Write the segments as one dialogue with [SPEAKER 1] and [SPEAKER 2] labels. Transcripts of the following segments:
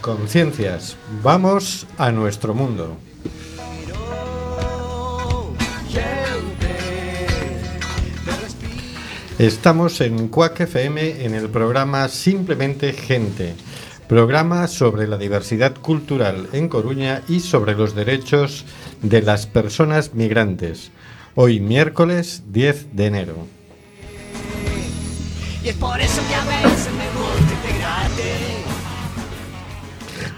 [SPEAKER 1] conciencias. Vamos a nuestro mundo. Estamos en Cuac FM en el programa Simplemente Gente, programa sobre la diversidad cultural en Coruña y sobre los derechos de las personas migrantes. Hoy miércoles 10 de enero.
[SPEAKER 2] Y es por eso que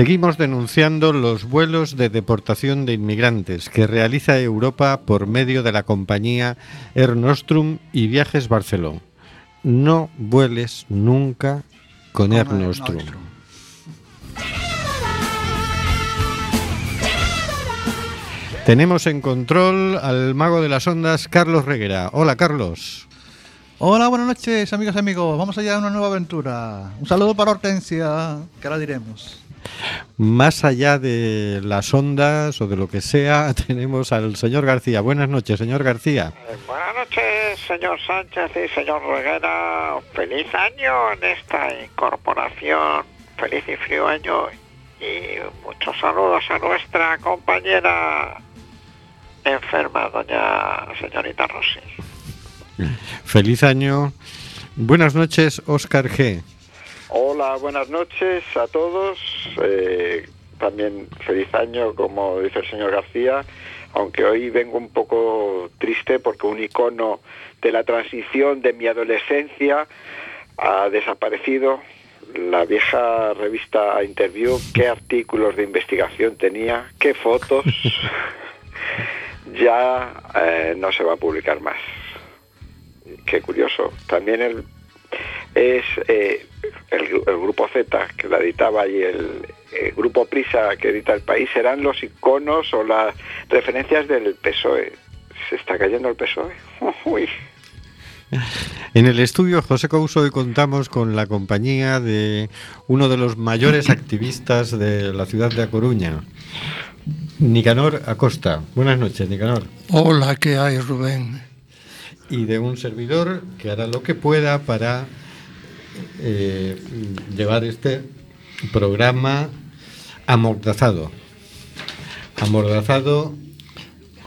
[SPEAKER 1] Seguimos denunciando los vuelos de deportación de inmigrantes que realiza Europa por medio de la compañía Air Nostrum y Viajes Barceló. No vueles nunca con Air Nostrum. Tenemos en control al mago de las ondas, Carlos Reguera. Hola, Carlos.
[SPEAKER 3] Hola, buenas noches, amigas y amigos. Vamos allá a una nueva aventura. Un saludo para Hortensia, que ahora diremos.
[SPEAKER 1] Más allá de las ondas o de lo que sea, tenemos al señor García. Buenas noches, señor García.
[SPEAKER 4] Eh, Buenas noches, señor Sánchez y señor Reguera. Feliz año en esta incorporación. Feliz y frío año. Y muchos saludos a nuestra compañera enferma, doña señorita Rossi.
[SPEAKER 1] Feliz año. Buenas noches, Óscar G.
[SPEAKER 5] Hola, buenas noches a todos. Eh, también feliz año, como dice el señor García, aunque hoy vengo un poco triste porque un icono de la transición de mi adolescencia ha desaparecido. La vieja revista Interview, qué artículos de investigación tenía, qué fotos, ya eh, no se va a publicar más. Qué curioso. También el es eh, el, el grupo Z que la editaba y el, el grupo Prisa que edita el país eran los iconos o las referencias del PSOE. Se está cayendo el PSOE. Uy.
[SPEAKER 1] En el estudio José Couso hoy contamos con la compañía de uno de los mayores activistas de la ciudad de A Coruña, Nicanor Acosta. Buenas noches, Nicanor.
[SPEAKER 6] Hola, ¿qué hay, Rubén?
[SPEAKER 1] Y de un servidor que hará lo que pueda para eh, llevar este programa amordazado. Amordazado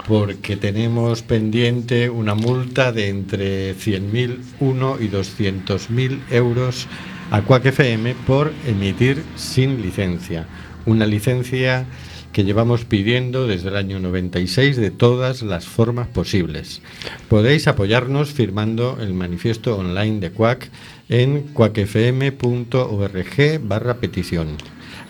[SPEAKER 1] porque tenemos pendiente una multa de entre 100.001 y 200.000 euros a Quack FM por emitir sin licencia. Una licencia que llevamos pidiendo desde el año 96 de todas las formas posibles. Podéis apoyarnos firmando el manifiesto online de Quack en quackfm.org barra petición.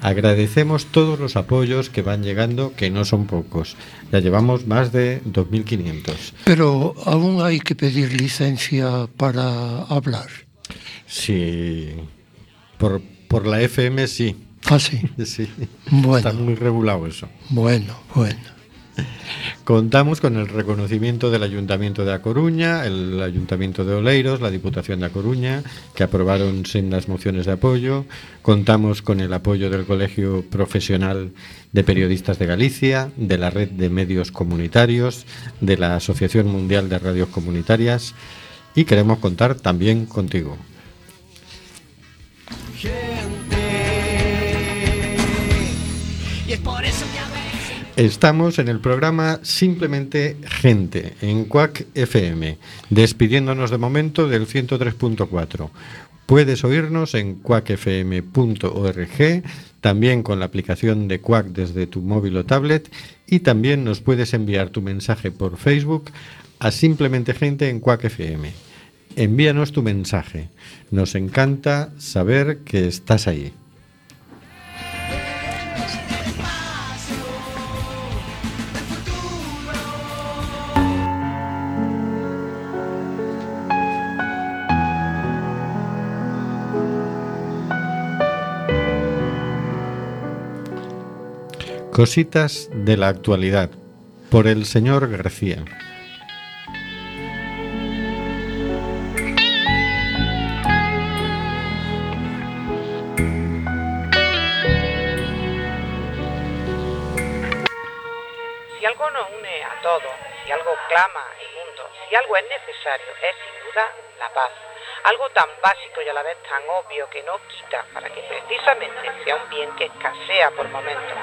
[SPEAKER 1] Agradecemos todos los apoyos que van llegando, que no son pocos. Ya llevamos más de 2.500.
[SPEAKER 6] Pero aún hay que pedir licencia para hablar.
[SPEAKER 1] Sí, por, por la FM sí.
[SPEAKER 6] Ah, sí.
[SPEAKER 1] Sí,
[SPEAKER 6] Bueno.
[SPEAKER 1] está muy regulado eso.
[SPEAKER 6] Bueno, bueno.
[SPEAKER 1] Contamos con el reconocimiento del Ayuntamiento de A Coruña, el Ayuntamiento de Oleiros, la Diputación de A Coruña, que aprobaron sendas mociones de apoyo. Contamos con el apoyo del Colegio Profesional de Periodistas de Galicia, de la Red de Medios Comunitarios, de la Asociación Mundial de Radios Comunitarias y queremos contar también contigo.
[SPEAKER 2] Y
[SPEAKER 1] Estamos en el programa Simplemente Gente, en Quack FM, despidiéndonos de momento del 103.4. Puedes oírnos en quackfm.org, también con la aplicación de Quack desde tu móvil o tablet, y también nos puedes enviar tu mensaje por Facebook a Simplemente Gente en Quack FM. Envíanos tu mensaje. Nos encanta saber que estás ahí. Cositas de la actualidad por el señor García.
[SPEAKER 7] Si algo nos une a todos, si algo clama el mundo, si algo es necesario, es sin duda la paz. Algo tan básico y a la vez tan obvio que no quita para que precisamente sea un bien que escasea por momentos.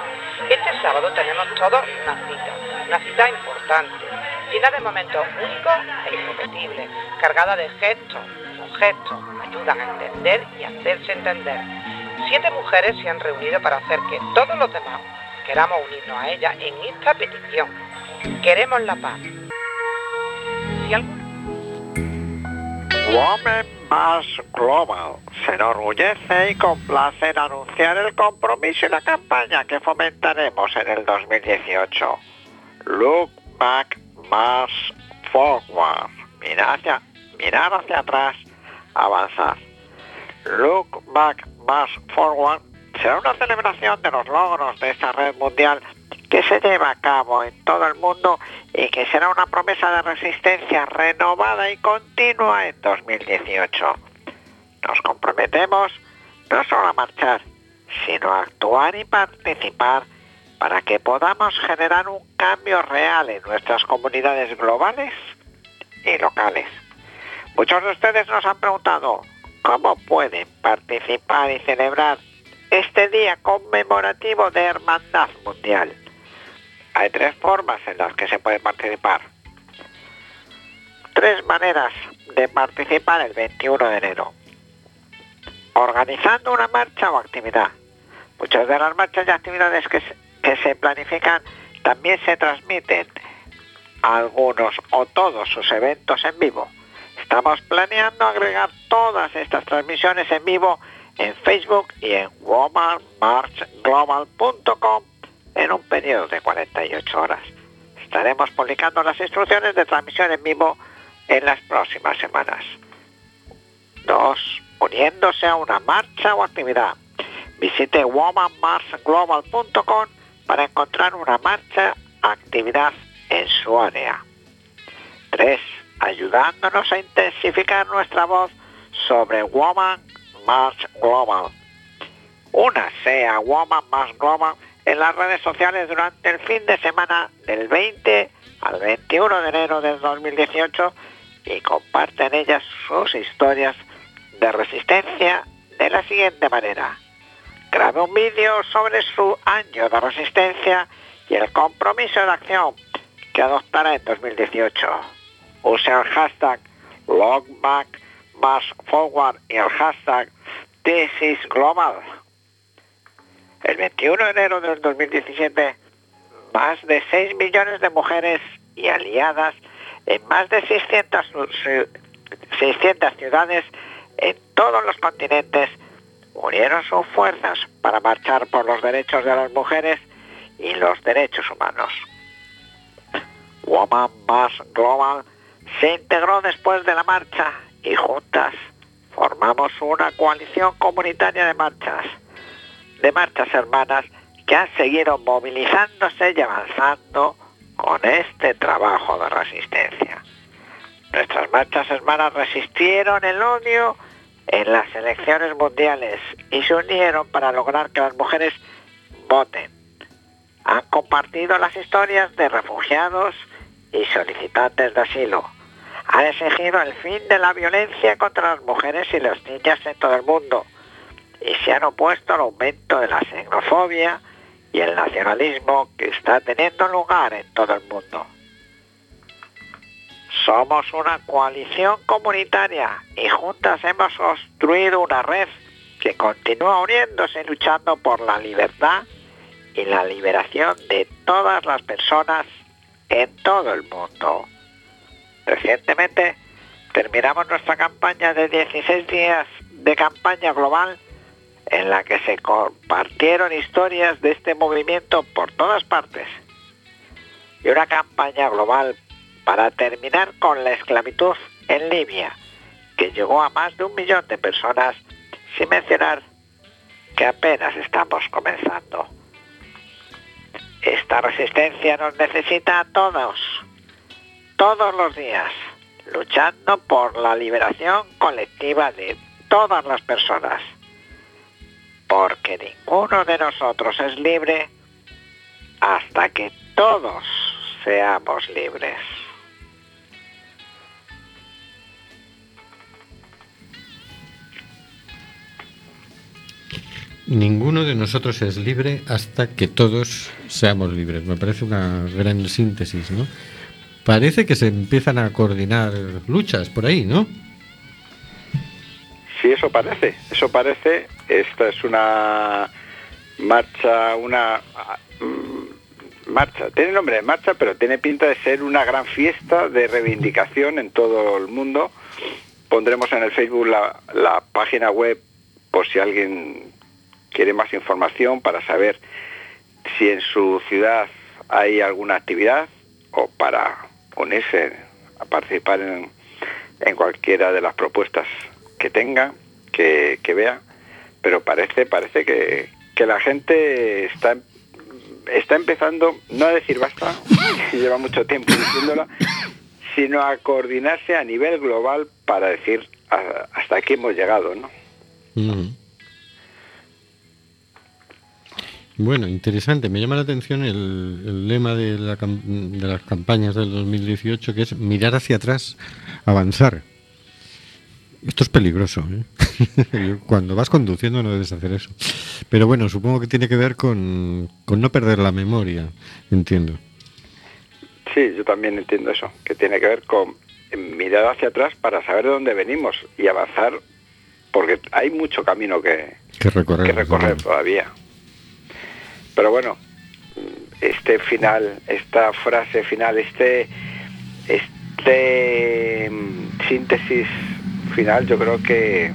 [SPEAKER 7] Este sábado tenemos todos una cita, una cita importante, llena de momentos únicos e irrepetibles, cargada de gestos. Los gestos ayudan a entender y hacerse entender. Siete mujeres se han reunido para hacer que todos los demás queramos unirnos a ellas en esta petición. Queremos la paz. Si algo
[SPEAKER 4] Women Mass Global se enorgullece y complace en anunciar el compromiso y la campaña que fomentaremos en el 2018. Look Back Mass Forward. Mirar hacia, mirar hacia atrás, avanzar. Look Back Mass Forward será una celebración de los logros de esta red mundial que se lleva a cabo en todo el mundo y que será una promesa de resistencia renovada y continua en 2018. Nos comprometemos no solo a marchar, sino a actuar y participar para que podamos generar un cambio real en nuestras comunidades globales y locales. Muchos de ustedes nos han preguntado cómo pueden participar y celebrar este día conmemorativo de Hermandad Mundial. Hay tres formas en las que se puede participar. Tres maneras de participar el 21 de enero. Organizando una marcha o actividad. Muchas de las marchas y actividades que se, que se planifican también se transmiten algunos o todos sus eventos en vivo. Estamos planeando agregar todas estas transmisiones en vivo en Facebook y en womanmarchglobal.com en un periodo de 48 horas. Estaremos publicando las instrucciones de transmisión en vivo en las próximas semanas. 2. Uniéndose a una marcha o actividad. Visite womanmarchglobal.com para encontrar una marcha actividad en su área. 3. Ayudándonos a intensificar nuestra voz sobre Woman March Global. Únase a Woman March Global en las redes sociales durante el fin de semana del 20 al 21 de enero del 2018 y comparte en ellas sus historias de resistencia de la siguiente manera. Grabe un vídeo sobre su año de resistencia y el compromiso de acción que adoptará en 2018. Use el hashtag Logback y el hashtag This is Global. El 21 de enero del 2017, más de 6 millones de mujeres y aliadas en más de 600, 600 ciudades en todos los continentes unieron sus fuerzas para marchar por los derechos de las mujeres y los derechos humanos. Woman Mass Global se integró después de la marcha y juntas formamos una coalición comunitaria de marchas, de marchas hermanas que han seguido movilizándose y avanzando con este trabajo de resistencia. Nuestras marchas hermanas resistieron el odio en las elecciones mundiales y se unieron para lograr que las mujeres voten. Han compartido las historias de refugiados y solicitantes de asilo. Han exigido el fin de la violencia contra las mujeres y las niñas en todo el mundo y se han opuesto al aumento de la xenofobia y el nacionalismo que está teniendo lugar en todo el mundo. Somos una coalición comunitaria y juntas hemos construido una red que continúa uniéndose luchando por la libertad y la liberación de todas las personas en todo el mundo. Recientemente terminamos nuestra campaña de 16 días de campaña global en la que se compartieron historias de este movimiento por todas partes. Y una campaña global para terminar con la esclavitud en Libia, que llegó a más de un millón de personas, sin mencionar que apenas estamos comenzando. Esta resistencia nos necesita a todos, todos los días, luchando por la liberación colectiva de todas las personas. Porque ninguno de nosotros es libre hasta que todos seamos libres.
[SPEAKER 1] Ninguno de nosotros es libre hasta que todos seamos libres. Me parece una gran síntesis, ¿no? Parece que se empiezan a coordinar luchas por ahí, ¿no?
[SPEAKER 5] Sí, eso parece, eso parece. Esta es una marcha, una mm, marcha, tiene nombre de marcha, pero tiene pinta de ser una gran fiesta de reivindicación en todo el mundo. Pondremos en el Facebook la, la página web por si alguien quiere más información para saber si en su ciudad hay alguna actividad o para unirse a participar en, en cualquiera de las propuestas que tenga, que, que vea, pero parece, parece que, que la gente está, está empezando, no a decir basta, lleva mucho tiempo diciéndola, sino a coordinarse a nivel global para decir "Ah, hasta aquí hemos llegado, ¿no?
[SPEAKER 1] Bueno, interesante. Me llama la atención el, el lema de, la de las campañas del 2018, que es mirar hacia atrás, avanzar. Esto es peligroso. ¿eh? Cuando vas conduciendo no debes hacer eso. Pero bueno, supongo que tiene que ver con, con no perder la memoria, entiendo.
[SPEAKER 5] Sí, yo también entiendo eso, que tiene que ver con mirar hacia atrás para saber de dónde venimos y avanzar, porque hay mucho camino que,
[SPEAKER 1] Que recorrer.
[SPEAKER 5] que recorrer todavía. Pero bueno, este final, esta frase final, este, este mm, síntesis final, yo creo que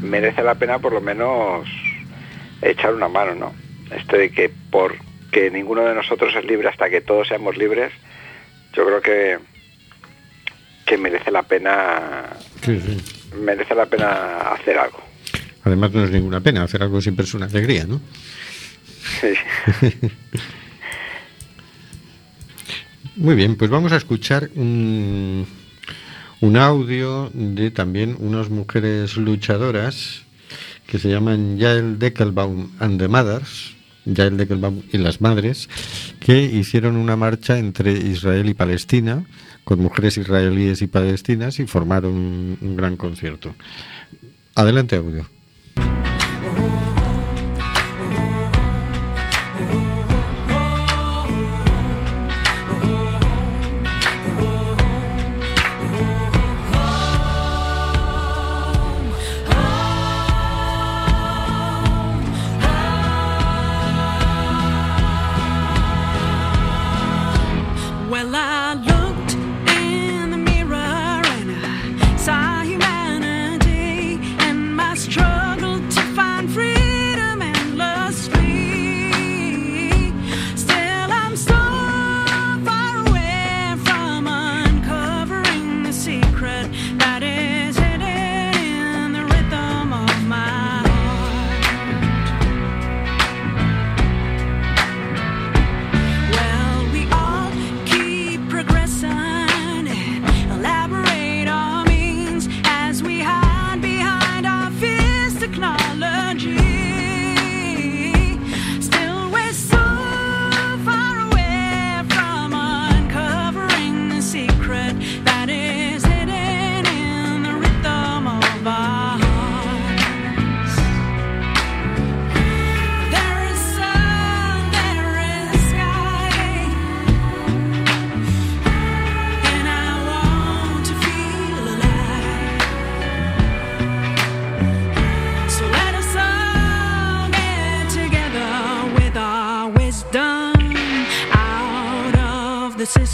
[SPEAKER 5] merece la pena por lo menos echar una mano, ¿no? Esto de que porque ninguno de nosotros es libre hasta que todos seamos libres, yo creo que que merece la pena
[SPEAKER 1] Sí, sí.
[SPEAKER 5] merece la pena hacer algo.
[SPEAKER 1] Además no es ninguna pena, hacer algo siempre es una alegría, ¿no?
[SPEAKER 5] Sí.
[SPEAKER 1] Muy bien, pues vamos a escuchar un, un audio de también unas mujeres luchadoras que se llaman Yael Deckelbaum and the Mothers, Yael Deckelbaum y las Madres, que hicieron una marcha entre Israel y Palestina, con mujeres israelíes y palestinas, y formaron un, un gran concierto. Adelante, audio.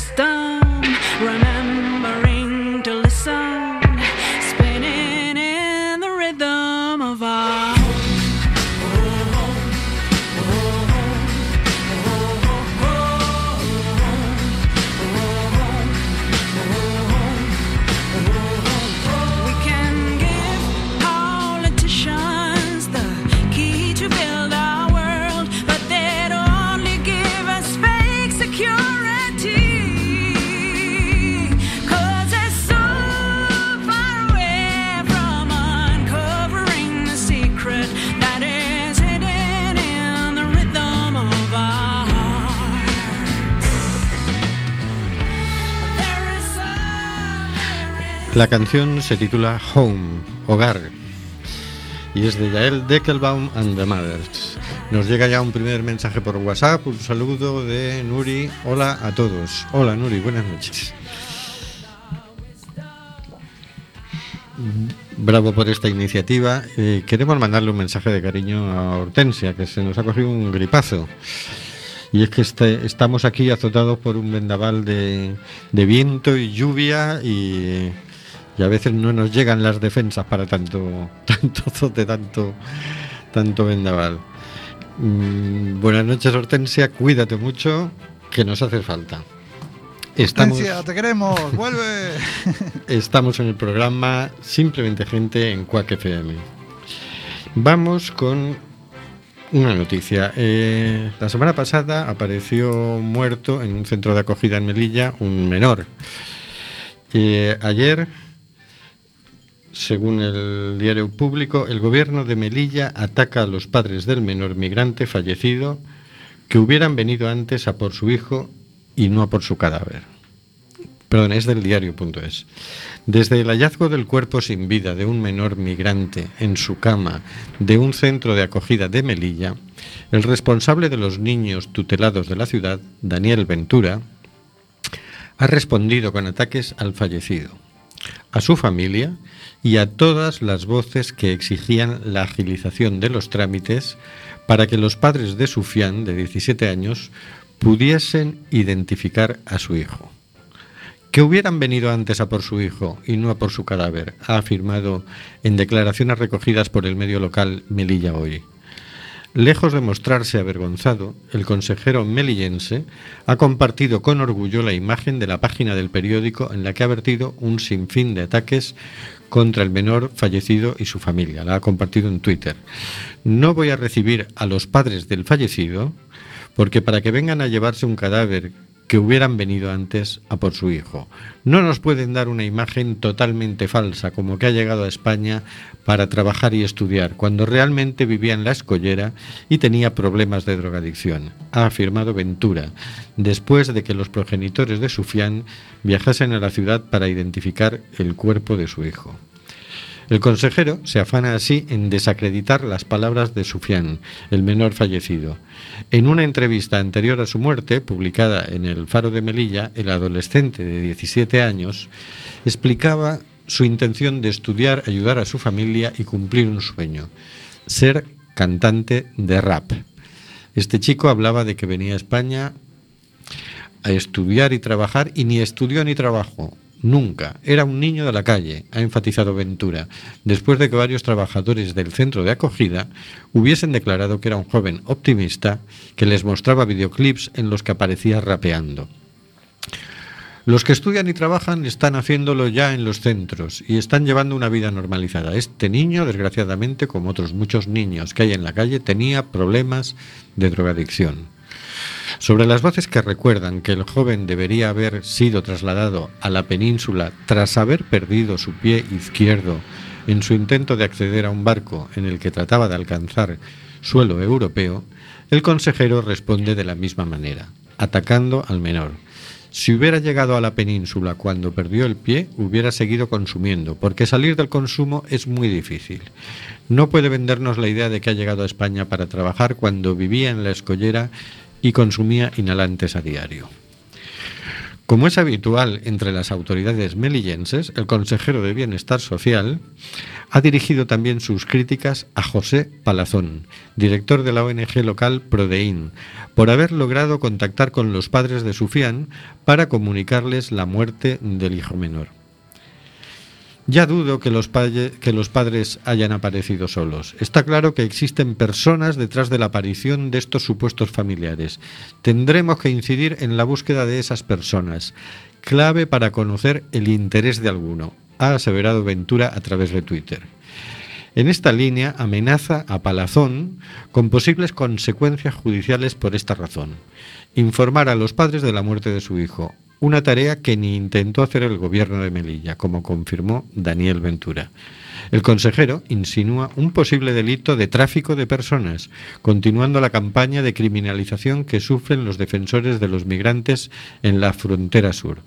[SPEAKER 8] system. Remember.
[SPEAKER 1] La canción se titula Home, Hogar, y es de Yael Deckelbaum and the Mothers. Nos llega ya un primer mensaje por WhatsApp, un saludo de Nuri. Hola a todos. Hola Nuri, buenas noches. Bravo por esta iniciativa. Eh, queremos mandarle un mensaje de cariño a Hortensia, que se nos ha cogido un gripazo. Y es que este- estamos aquí azotados por un vendaval de, de viento y lluvia y, y a veces no nos llegan las defensas para tanto, tanto azote, tanto, tanto vendaval. Mm, buenas noches Hortensia, cuídate mucho, que nos hace falta. Estamos,
[SPEAKER 3] Hortensia, te queremos, vuelve.
[SPEAKER 1] estamos en el programa Simplemente Gente en Quack FM. Vamos con una noticia. Eh, la semana pasada apareció muerto en un centro de acogida en Melilla un menor. Eh, ayer, según el diario público, el gobierno de Melilla ataca a los padres del menor migrante fallecido que hubieran venido antes a por su hijo y no a por su cadáver. Perdón, es del diario.es. Desde el hallazgo del cuerpo sin vida de un menor migrante en su cama de un centro de acogida de Melilla, el responsable de los niños tutelados de la ciudad, Daniel Ventura, ha respondido con ataques al fallecido, a su familia y a todas las voces que exigían la agilización de los trámites para que los padres de Sufián, de 17 años, pudiesen identificar a su hijo. Que hubieran venido antes a por su hijo y no a por su cadáver, ha afirmado en declaraciones recogidas por el medio local Melilla Hoy. Lejos de mostrarse avergonzado, el consejero melillense ha compartido con orgullo la imagen de la página del periódico en la que ha vertido un sinfín de ataques contra el menor fallecido y su familia. La ha compartido en Twitter. No voy a recibir a los padres del fallecido porque para que vengan a llevarse un cadáver que hubieran venido antes a por su hijo. No nos pueden dar una imagen totalmente falsa, como que ha llegado a España para trabajar y estudiar, cuando realmente vivía en la escollera y tenía problemas de drogadicción, ha afirmado Ventura, después de que los progenitores de Sufián viajasen a la ciudad para identificar el cuerpo de su hijo. El consejero se afana así en desacreditar las palabras de Sufián, el menor fallecido. En una entrevista anterior a su muerte, publicada en el Faro de Melilla, el adolescente de 17 años explicaba su intención de estudiar, ayudar a su familia y cumplir un sueño, ser cantante de rap. Este chico hablaba de que venía a España a estudiar y trabajar y ni estudió ni trabajó. Nunca. Era un niño de la calle, ha enfatizado Ventura, después de que varios trabajadores del centro de acogida hubiesen declarado que era un joven optimista que les mostraba videoclips en los que aparecía rapeando. Los que estudian y trabajan están haciéndolo ya en los centros y están llevando una vida normalizada. Este niño, desgraciadamente, como otros muchos niños que hay en la calle, tenía problemas de drogadicción. Sobre las voces que recuerdan que el joven debería haber sido trasladado a la península tras haber perdido su pie izquierdo en su intento de acceder a un barco en el que trataba de alcanzar suelo europeo, el consejero responde de la misma manera, atacando al menor. Si hubiera llegado a la península cuando perdió el pie, hubiera seguido consumiendo, porque salir del consumo es muy difícil. No puede vendernos la idea de que ha llegado a España para trabajar cuando vivía en la escollera y consumía inhalantes a diario. Como es habitual entre las autoridades melillenses, el consejero de Bienestar Social ha dirigido también sus críticas a José Palazón, director de la ONG local Prodeín, por haber logrado contactar con los padres de Sufián para comunicarles la muerte del hijo menor. Ya dudo que los, padres hayan aparecido solos. Está claro que existen personas detrás de la aparición de estos supuestos familiares. Tendremos que incidir en la búsqueda de esas personas, clave para conocer el interés de alguno, ha aseverado Ventura a través de Twitter. En esta línea amenaza a Palazón con posibles consecuencias judiciales por esta razón. Informar a los padres de la muerte de su hijo, una tarea que ni intentó hacer el gobierno de Melilla, como confirmó Daniel Ventura. El consejero insinúa un posible delito de tráfico de personas, continuando la campaña de criminalización que sufren los defensores de los migrantes en la frontera sur.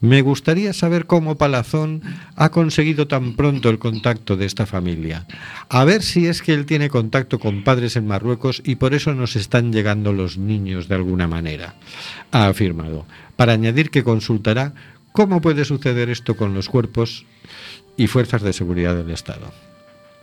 [SPEAKER 1] Me gustaría saber cómo Palazón ha conseguido tan pronto el contacto de esta familia. A ver si es que él tiene contacto con padres en Marruecos y por eso nos están llegando los niños de alguna manera. Ha afirmado, para añadir que consultará cómo puede suceder esto con los cuerpos y fuerzas de seguridad del Estado.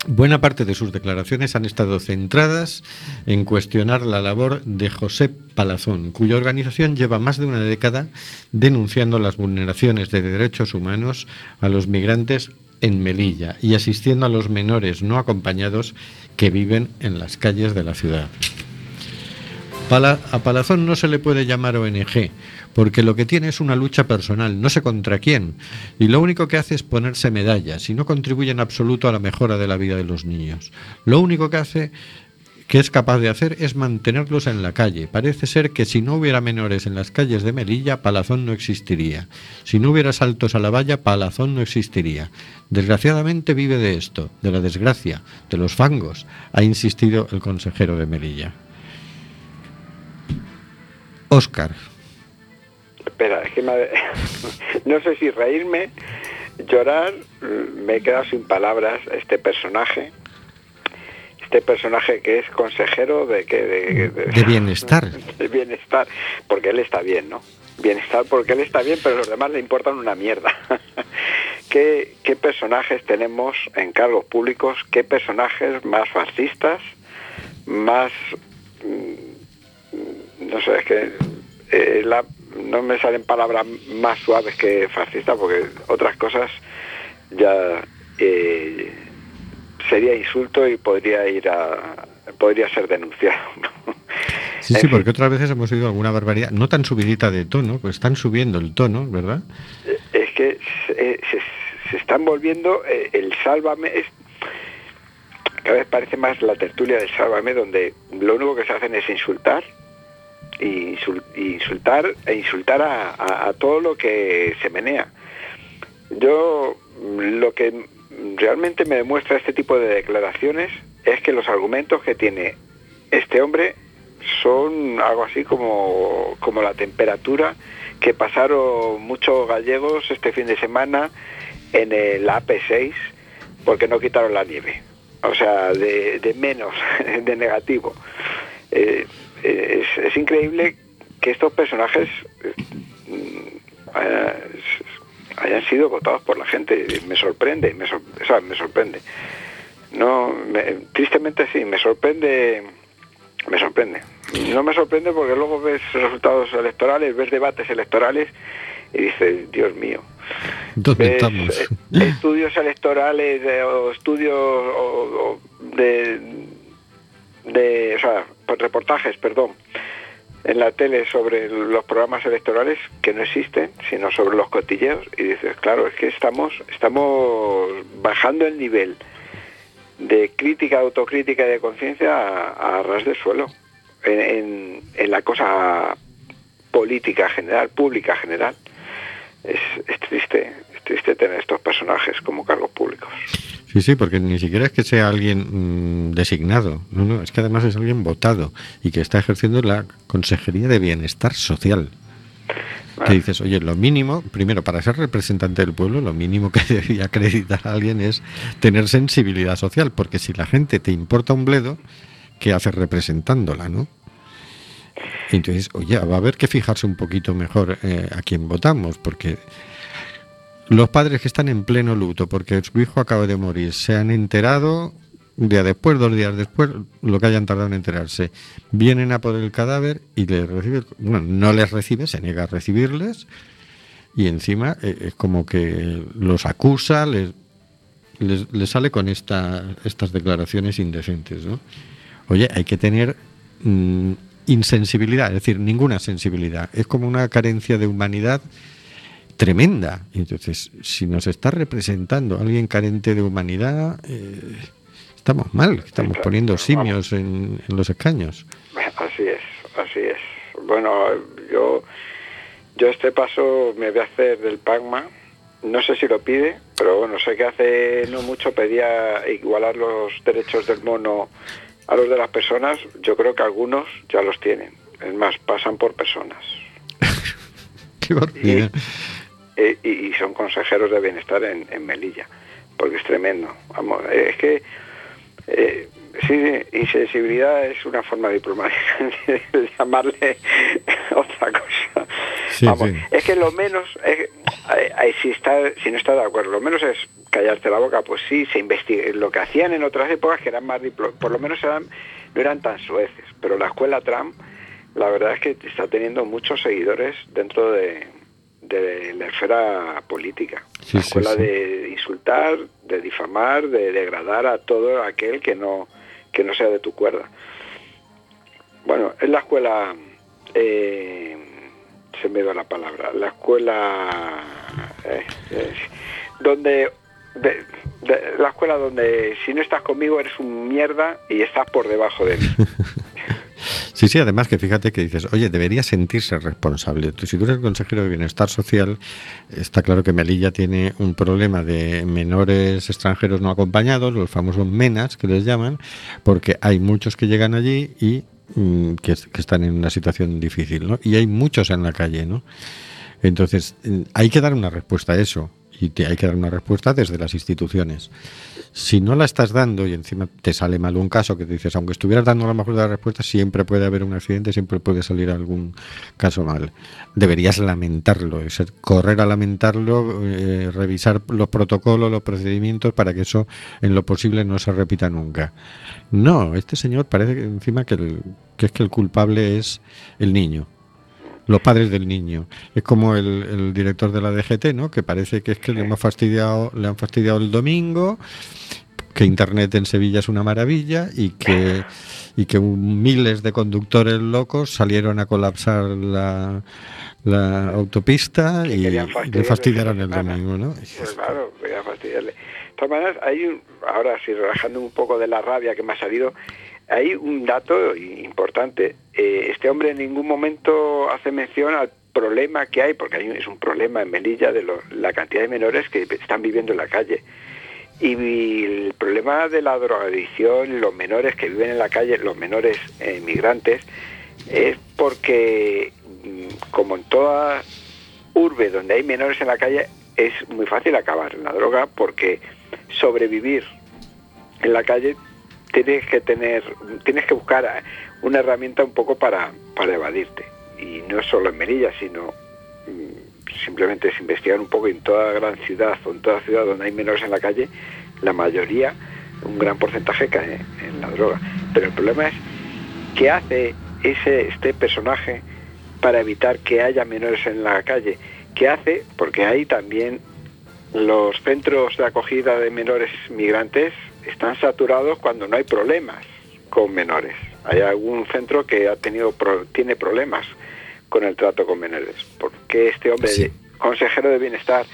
[SPEAKER 1] Buena parte de sus declaraciones han estado centradas en cuestionar la labor de José Palazón, cuya organización lleva más de una década denunciando las vulneraciones de derechos humanos a los migrantes en Melilla y asistiendo a los menores no acompañados que viven en las calles de la ciudad. A Palazón no se le puede llamar ONG, porque lo que tiene es una lucha personal, no sé contra quién, y lo único que hace es ponerse medallas y no contribuye en absoluto a la mejora de la vida de los niños. Lo único que hace que es capaz de hacer es mantenerlos en la calle. Parece ser que si no hubiera menores en las calles de Melilla, Palazón no existiría. Si no hubiera saltos a la valla, Palazón no existiría. Desgraciadamente vive de esto, de la desgracia, de los fangos, ha insistido el consejero de Melilla. Óscar.
[SPEAKER 5] Espera, es que me no sé si reírme, llorar, mm, me he quedado sin palabras. Este personaje, este personaje que es consejero de que de,
[SPEAKER 1] De bienestar.
[SPEAKER 5] de bienestar, porque él está bien, ¿no? Bienestar porque él está bien, pero los demás le importan una mierda. ¿Qué, ¿Qué personajes tenemos en cargos públicos? ¿Qué personajes más fascistas? Más... mm, No sé, es que eh, la- no me salen palabras más suaves que fascista porque otras cosas ya eh, sería insulto y podría ir a podría ser denunciado.
[SPEAKER 1] Sí, sí, porque otras veces hemos oído alguna barbaridad, no tan subidita de tono, pues están subiendo el tono, ¿verdad?
[SPEAKER 5] es que se, se- se están volviendo eh, el sálvame es- cada vez parece más la tertulia del sálvame donde lo único que se hacen es insultar y insultar e insultar a, todo lo que se menea yo mm, lo que realmente me demuestra este tipo de declaraciones es que los argumentos que tiene este hombre son algo así como, como la temperatura que pasaron muchos gallegos este fin de semana en el AP6 porque no quitaron la nieve. O sea, de, de menos, de negativo. Eh, es, es increíble que estos personajes mm, eh, hayan sido votados por la gente. Me sorprende, me, sor- o sea, me sorprende. No, me- tristemente sí, me sorprende, me sorprende. No me sorprende porque luego ves resultados electorales, ves debates electorales y dices, Dios mío.
[SPEAKER 1] ¿Dónde
[SPEAKER 5] Ves,
[SPEAKER 1] estamos?
[SPEAKER 5] eh, estudios electorales eh, o estudios o- o de, de, o sea, reportajes, perdón, en la tele sobre los programas electorales que no existen, sino sobre los cotilleos y dices, claro, es que estamos estamos bajando el nivel de crítica, autocrítica y de conciencia a, ras de suelo en, la cosa política general, pública general. Es, es triste, es triste tener estos personajes como cargos públicos.
[SPEAKER 1] Sí, sí, porque ni siquiera es que sea alguien mm, designado, no, no, es que además es alguien votado y que está ejerciendo la Consejería de Bienestar Social. Que dices, oye, lo mínimo, primero, para ser representante del pueblo, lo mínimo que debería acreditar a alguien es tener sensibilidad social, porque si la gente te importa un bledo, ¿qué haces representándola, no? Entonces, oye, va a haber que fijarse un poquito mejor eh, a quién votamos, porque los padres que están en pleno luto porque su hijo acaba de morir se han enterado un día después, dos días después, lo que hayan tardado en enterarse. Vienen a por el cadáver y les recibe, bueno, no les recibe, se niega a recibirles y encima eh, es como que los acusa, les, les, sale con esta, estas declaraciones indecentes. ¿no? Oye, hay que tener mm, insensibilidad, es decir, ninguna sensibilidad. Es como una carencia de humanidad tremenda. Entonces, si nos está representando alguien carente de humanidad, eh, estamos mal, estamos poniendo simios en, en los escaños.
[SPEAKER 5] Así es, así es. Bueno, yo, yo este paso me voy a hacer del PACMA. No sé si lo pide, pero bueno, sé que hace no mucho pedía igualar los derechos del mono a los de las personas. Yo creo que algunos ya los tienen. Es más, pasan por personas.
[SPEAKER 1] Qué barbaridad.
[SPEAKER 5] Eh, y, y son consejeros de bienestar en, en Melilla, porque es tremendo. Vamos, eh, es que eh, sí, insensibilidad es una forma diplomática de llamarle otra cosa.
[SPEAKER 1] Sí,
[SPEAKER 5] Vamos,
[SPEAKER 1] sí.
[SPEAKER 5] es que lo menos, es- eh, si, está, si no está de acuerdo, lo menos es callarte la boca, pues sí, se investiga. Lo que hacían en otras épocas que eran más diplo- por lo menos eran, no eran tan sueces, pero la escuela Trump, la verdad es que está teniendo muchos seguidores dentro de, de la esfera política.
[SPEAKER 1] Sí,
[SPEAKER 5] la
[SPEAKER 1] sí,
[SPEAKER 5] escuela
[SPEAKER 1] sí.
[SPEAKER 5] de insultar, de difamar, de degradar a todo aquel que no que no sea de tu cuerda. Bueno, es la escuela, eh, se me da la palabra, la escuela eh, eh, donde de- de- la escuela donde si no estás conmigo eres un mierda y estás por debajo de mí.
[SPEAKER 1] Sí, sí, además que fíjate que dices, oye, debería sentirse responsable. Si tú eres consejero de Bienestar Social, está claro que Melilla tiene un problema de menores extranjeros no acompañados, los famosos MENAS que les llaman, porque hay muchos que llegan allí y mm, que, que están en una situación difícil, ¿no? Y hay muchos en la calle, ¿no? Entonces, mm, hay que dar una respuesta a eso. Y te- hay que dar una respuesta desde las instituciones. Si no la estás dando y encima te sale mal un caso que te dices, aunque estuvieras dando la mejor de las respuestas, siempre puede haber un accidente, siempre puede salir algún caso mal. Deberías lamentarlo, es correr a lamentarlo, eh, revisar los protocolos, los procedimientos para que eso en lo posible no se repita nunca. No, este señor parece que encima que, que es que el culpable es el niño los padres del niño. Es como el, el director de la DGT, ¿no? Que parece que es que le han fastidiado, le han fastidiado el domingo, que internet en Sevilla es una maravilla y que y que un- miles de conductores locos salieron a colapsar la, la autopista y, le fastidiaron el domingo, ¿no?
[SPEAKER 5] Pues claro, voy a fastidiarle. De todas maneras, hay un, ahora sí, relajando un poco de la rabia que me ha salido, hay un dato importante. Eh, este hombre en ningún momento hace mención al problema que hay, porque hay es un problema en Melilla de la cantidad de menores que están viviendo en la calle. Y el problema de la drogadicción, los menores que viven en la calle, los menores eh, migrantes, es porque, mm, como en toda urbe donde hay menores en la calle, es muy fácil acabar en la droga porque sobrevivir en la calle tienes que tener, tienes que buscar una herramienta un poco para, para evadirte. Y no solo en Melilla, sino mm, simplemente es investigar un poco en toda gran ciudad o en toda ciudad donde hay menores en la calle, la mayoría, un gran porcentaje cae en la droga. Pero el problema es qué hace ese este personaje para evitar que haya menores en la calle. ¿Qué hace? Porque hay también los centros de acogida de menores migrantes están saturados cuando no hay problemas con menores. Hay algún centro que ha tenido tiene problemas con el trato con menores. ¿Por qué este hombre,
[SPEAKER 1] Sí.
[SPEAKER 5] consejero de bienestar,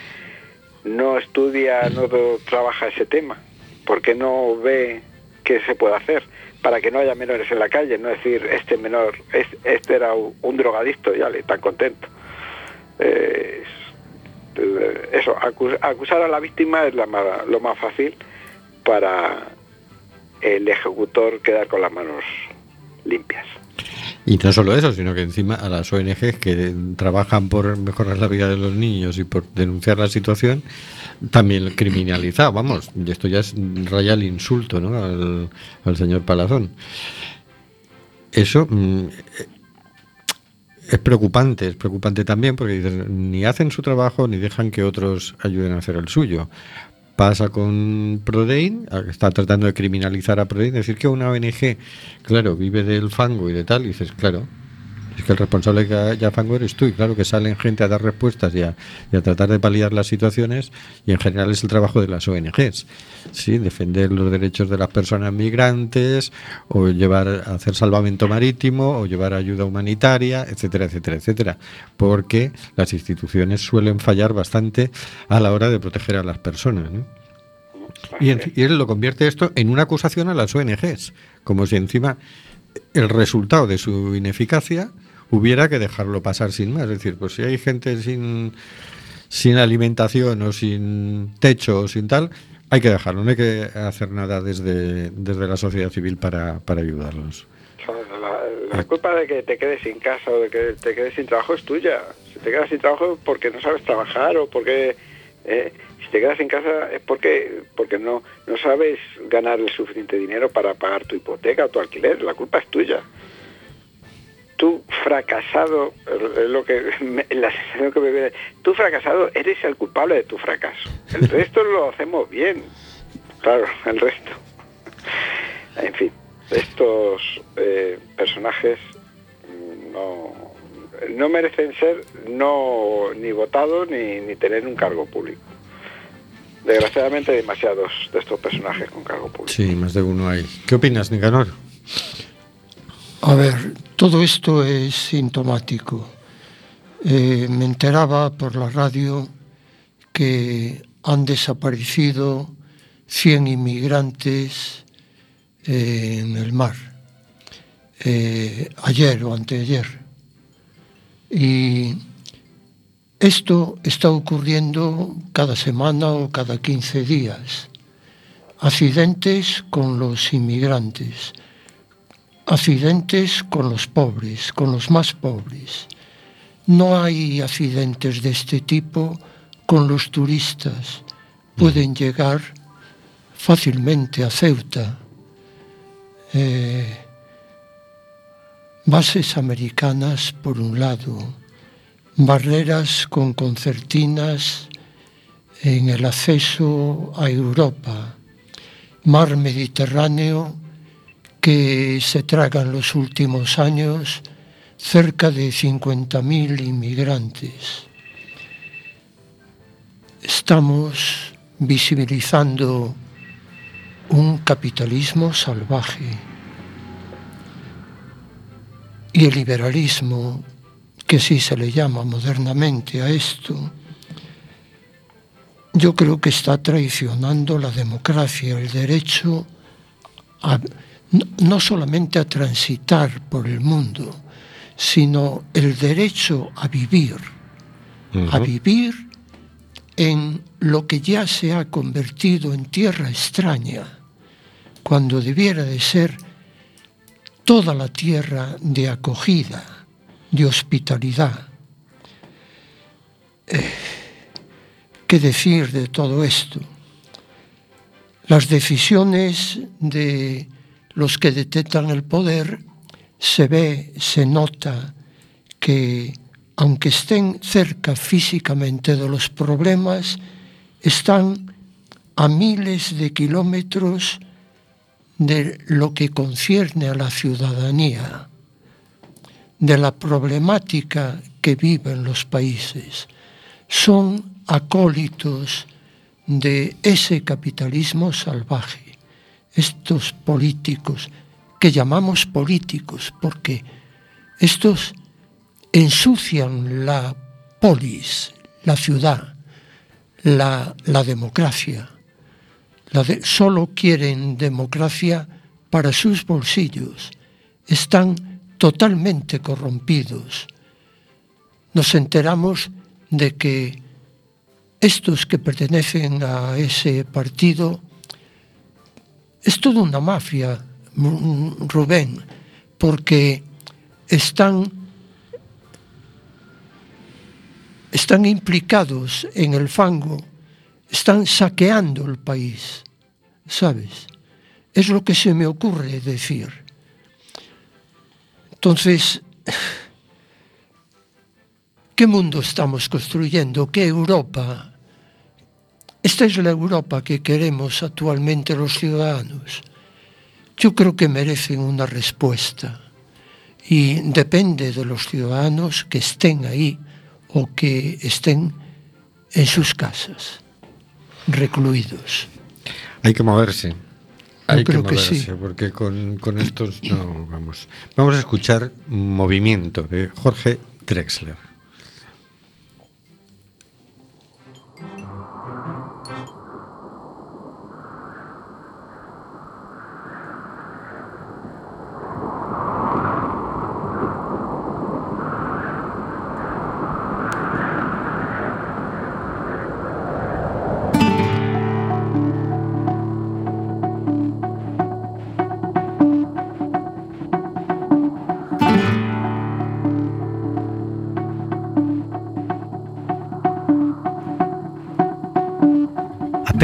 [SPEAKER 5] no estudia, no trabaja ese tema? ¿Por qué no ve qué se puede hacer para que no haya menores en la calle? No decir, este menor, es- este era un, drogadicto, ya le tan contento. Eh, eh, eso, acu- acusar a la víctima es la lo más fácil para el ejecutor quedar con las manos limpias.
[SPEAKER 1] Y no solo eso, sino que encima a las ONGs que trabajan por mejorar la vida de los niños y por denunciar la situación, también criminalizado. Vamos, y esto ya es raya el insulto ¿no? al, señor Palazón. Eso, mm, eh, es preocupante, es preocupante también porque dices, ni hacen su trabajo ni dejan que otros ayuden a hacer el suyo. Pasa con Prodein, está tratando de criminalizar a Prodein, decir que una ONG, claro, vive del fango y de tal, y dices, claro, es que el responsable que haya fango eres tú, y claro que salen gente a dar respuestas y a, tratar de paliar las situaciones, y en general es el trabajo de las ONGs, ¿sí? defender los derechos de las personas migrantes, o llevar hacer salvamento marítimo, o llevar ayuda humanitaria, etcétera, etcétera, etcétera, porque las instituciones suelen fallar bastante a la hora de proteger a las personas. ¿no? Y él lo convierte esto en una acusación a las ONGs, como si encima el resultado de su ineficacia hubiera que dejarlo pasar sin más. Es decir, pues si hay gente sin, sin alimentación o sin techo o sin tal, hay que dejarlo, no hay que hacer nada desde, desde la sociedad civil para, para ayudarlos.
[SPEAKER 5] La, culpa de que te quedes sin casa o de que te quedes sin trabajo es tuya. Si te quedas sin trabajo es porque no sabes trabajar o porque... eh, si te quedas sin casa es porque porque no, no sabes ganar el suficiente dinero para pagar tu hipoteca o tu alquiler. La culpa es tuya. Tú fracasado, es lo que me- la sensación que me viene, tú fracasado eres el culpable de tu fracaso. El resto lo hacemos bien. Claro, el resto. En fin, estos eh, personajes no, no merecen ser no ni votados ni, ni tener un cargo público. Desgraciadamente hay demasiados de estos personajes con cargo público.
[SPEAKER 1] Sí, más de uno hay. ¿Qué opinas, Nicanor?
[SPEAKER 6] A ver, todo esto es sintomático. Eh, me enteraba por la radio que han desaparecido 100 inmigrantes eh, en el mar, eh, ayer o anteayer. Y esto está ocurriendo cada semana o cada 15 días. Accidentes con los inmigrantes accidentes con los pobres, con los más pobres. No hay accidentes de este tipo con los turistas. Pueden mm. llegar fácilmente a Ceuta. Eh, bases americanas por un lado, barreras con concertinas en el acceso a Europa, mar Mediterráneo que se tragan los últimos años cerca de 50.000 inmigrantes. Estamos visibilizando un capitalismo salvaje y el liberalismo, que sí se le llama modernamente a esto, yo creo que está traicionando la democracia, el derecho a no, no solamente a transitar por el mundo, sino el derecho a vivir, a vivir en lo que ya se ha convertido en tierra extraña, cuando debiera de ser toda la tierra de acogida, de hospitalidad. Eh, ¿Qué decir de todo esto? Las decisiones de los que detentan el poder, se ve, se nota que aunque estén cerca físicamente de los problemas, están a miles de kilómetros de lo que concierne a la ciudadanía, de la problemática que viven los países. Son acólitos de ese capitalismo salvaje estos políticos, que llamamos políticos, porque estos ensucian la polis, la ciudad, la, la democracia. Solo quieren democracia para sus bolsillos. Están totalmente corrompidos. Nos enteramos de que estos que pertenecen a ese partido es toda una mafia, mm, Rubén, porque están, están implicados en el fango, están saqueando el país, ¿sabes? Es lo que se me ocurre decir. Entonces, ¿Qué mundo estamos construyendo? ¿Qué Europa? Esta es la Europa que queremos actualmente los ciudadanos. Yo creo que merecen una respuesta y depende de los ciudadanos que estén ahí o que estén en sus casas, recluidos.
[SPEAKER 1] Hay que moverse. Hay que
[SPEAKER 6] creo que
[SPEAKER 1] moverse,
[SPEAKER 6] sí.
[SPEAKER 1] porque con, con estos no vamos. Vamos a escuchar Movimiento de Jorge Drexler.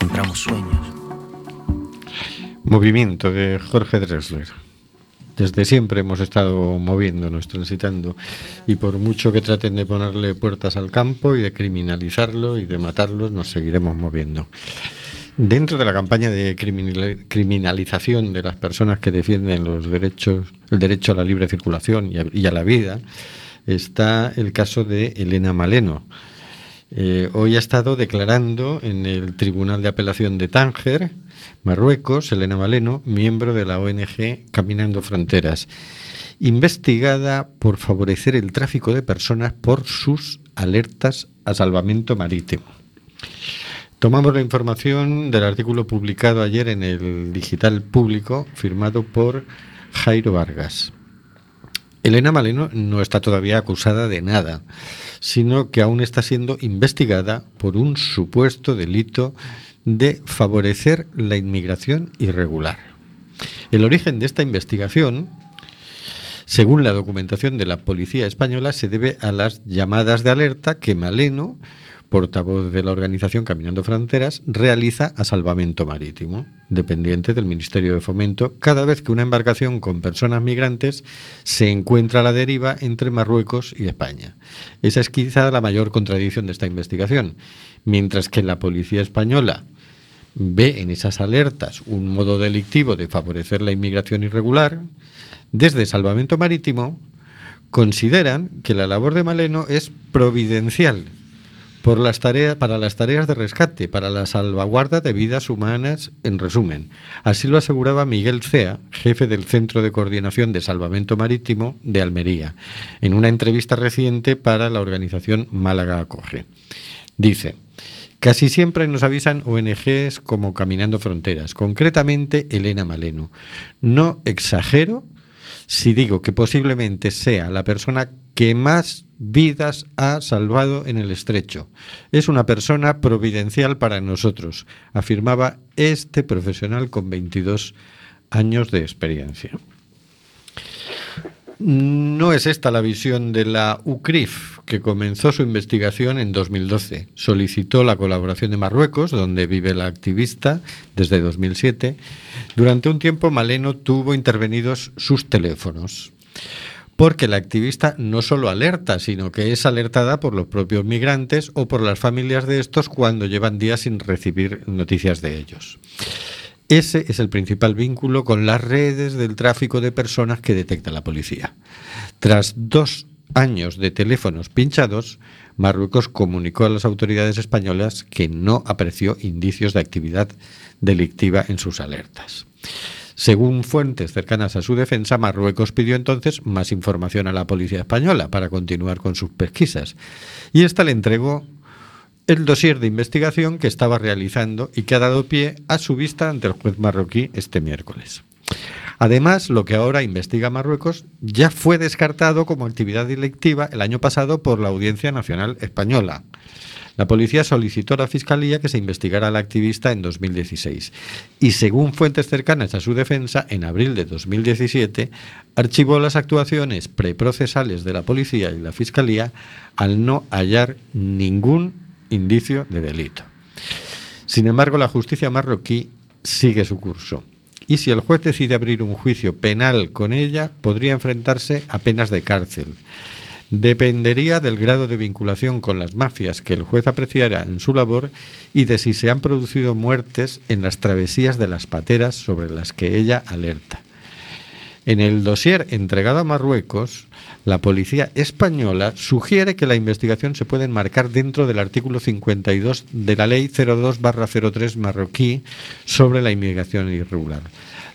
[SPEAKER 9] encontramos sueños.
[SPEAKER 1] Movimiento de Jorge Drexler. Desde siempre hemos estado moviéndonos, transitando, y por mucho que traten de ponerle puertas al campo y de criminalizarlo y de matarlo, nos seguiremos moviendo. Dentro de la campaña de criminal- criminalización de las personas que defienden los derechos, el derecho a la libre circulación y a la vida, está el caso de Elena Maleno. Eh, hoy ha estado declarando en el Tribunal de Apelación de Tánger, Marruecos, Elena Maleno, miembro de la ONG Caminando Fronteras, investigada por favorecer el tráfico de personas por sus alertas a salvamento marítimo. Tomamos la información del artículo publicado ayer en el Digital Público, firmado por Jairo Vargas. Elena Maleno no está todavía acusada de nada, sino que aún está siendo investigada por un supuesto delito de favorecer la inmigración irregular. El origen de esta investigación, según la documentación de la Policía Española, se debe a las llamadas de alerta que Maleno, portavoz de la organización Caminando Fronteras, realiza a Salvamento Marítimo, dependiente del Ministerio de Fomento, cada vez que una embarcación con personas migrantes se encuentra a la deriva entre Marruecos y España. Esa es quizá la mayor contradicción de esta investigación. Mientras que la Policía Española ve en esas alertas un modo delictivo de favorecer la inmigración irregular, desde Salvamento Marítimo consideran que la labor de Maleno es providencial, por las tareas, para las tareas de rescate, para la salvaguarda de vidas humanas, en resumen. Así lo aseguraba Miguel Cea, jefe del Centro de Coordinación de Salvamento Marítimo de Almería, en una entrevista reciente para la organización Málaga Acoge. Dice, Casi siempre nos avisan ONGs como Caminando Fronteras, concretamente Elena Maleno. No exagero si digo que posiblemente sea la persona que más vidas ha salvado en el estrecho. Es una persona providencial para nosotros, afirmaba este profesional con 22 años de experiencia. No es esta la visión de la UCRIF, que comenzó su investigación en 2012. Solicitó la colaboración de Marruecos, donde vive la activista desde 2007. Durante un tiempo Maleno tuvo intervenidos sus teléfonos, porque la activista no solo alerta, sino que es alertada por los propios migrantes o por las familias de estos cuando llevan días sin recibir noticias de ellos. Ese es el principal vínculo con las redes del tráfico de personas que detecta la policía. Tras dos años de teléfonos pinchados, Marruecos comunicó a las autoridades españolas que no apreció indicios de actividad delictiva en sus alertas. Según fuentes cercanas a su defensa, Marruecos pidió entonces más información a la policía española para continuar con sus pesquisas y ésta le entregó el dossier de investigación que estaba realizando y que ha dado pie a su vista ante el juez marroquí este miércoles. Además, lo que ahora investiga Marruecos ya fue descartado como actividad delictiva el año pasado por la Audiencia Nacional Española. La policía solicitó a la Fiscalía que se investigara a la activista en 2016 y, según fuentes cercanas a su defensa, en abril de 2017 archivó las actuaciones preprocesales de la policía y la Fiscalía al no hallar ningún indicio de delito. Sin embargo, la justicia marroquí sigue su curso. Y si el juez decide abrir un juicio penal con ella, podría enfrentarse a penas de cárcel. Dependería del grado de vinculación con las mafias que el juez apreciara en su labor y de si se han producido muertes en las travesías de las pateras sobre las que ella alerta. En el dossier entregado a Marruecos, la policía española sugiere que la investigación se puede enmarcar dentro del artículo 52 de la Ley 02-03 marroquí sobre la inmigración irregular.